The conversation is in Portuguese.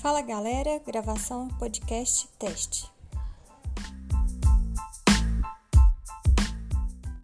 Fala galera, gravação podcast teste.